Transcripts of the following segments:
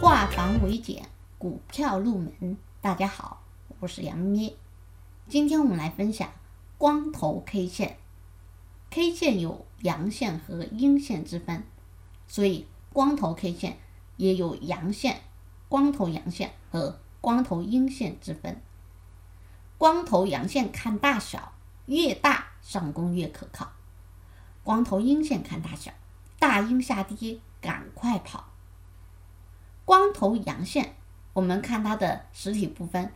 化繁为简，股票入门。大家好，我是杨咩。今天我们来分享光头 K 线。K 线有阳线和阴线之分，所以光头 K 线也有阳线、光头阳线和光头阴线之分。光头阳线看大小，越大上攻越可靠；光头阴线看大小，大阴下跌赶快跑。光头阳线，我们看它的实体部分，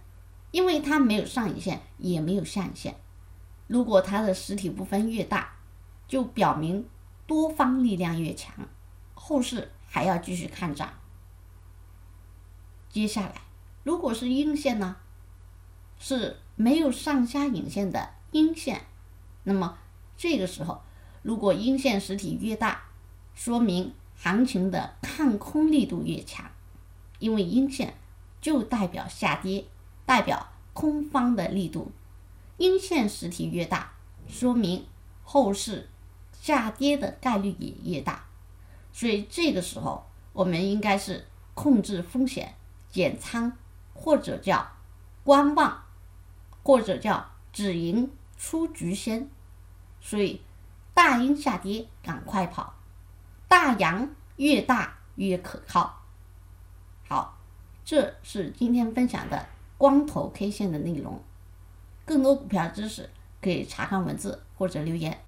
因为它没有上影线，也没有下影线。如果它的实体部分越大，就表明多方力量越强，后市还要继续看涨。接下来，如果是阴线呢，是没有上下影线的阴线，那么这个时候，如果阴线实体越大，说明行情的看空力度越强。因为阴线就代表下跌，代表空方的力度，阴线实体越大，说明后市下跌的概率也越大，所以这个时候我们应该是控制风险，减仓或者叫观望，或者叫止盈出局先，所以大阴下跌赶快跑，大阳越大越可靠。好，这是今天分享的光头 K 线的内容。更多股票知识可以查看文字或者留言。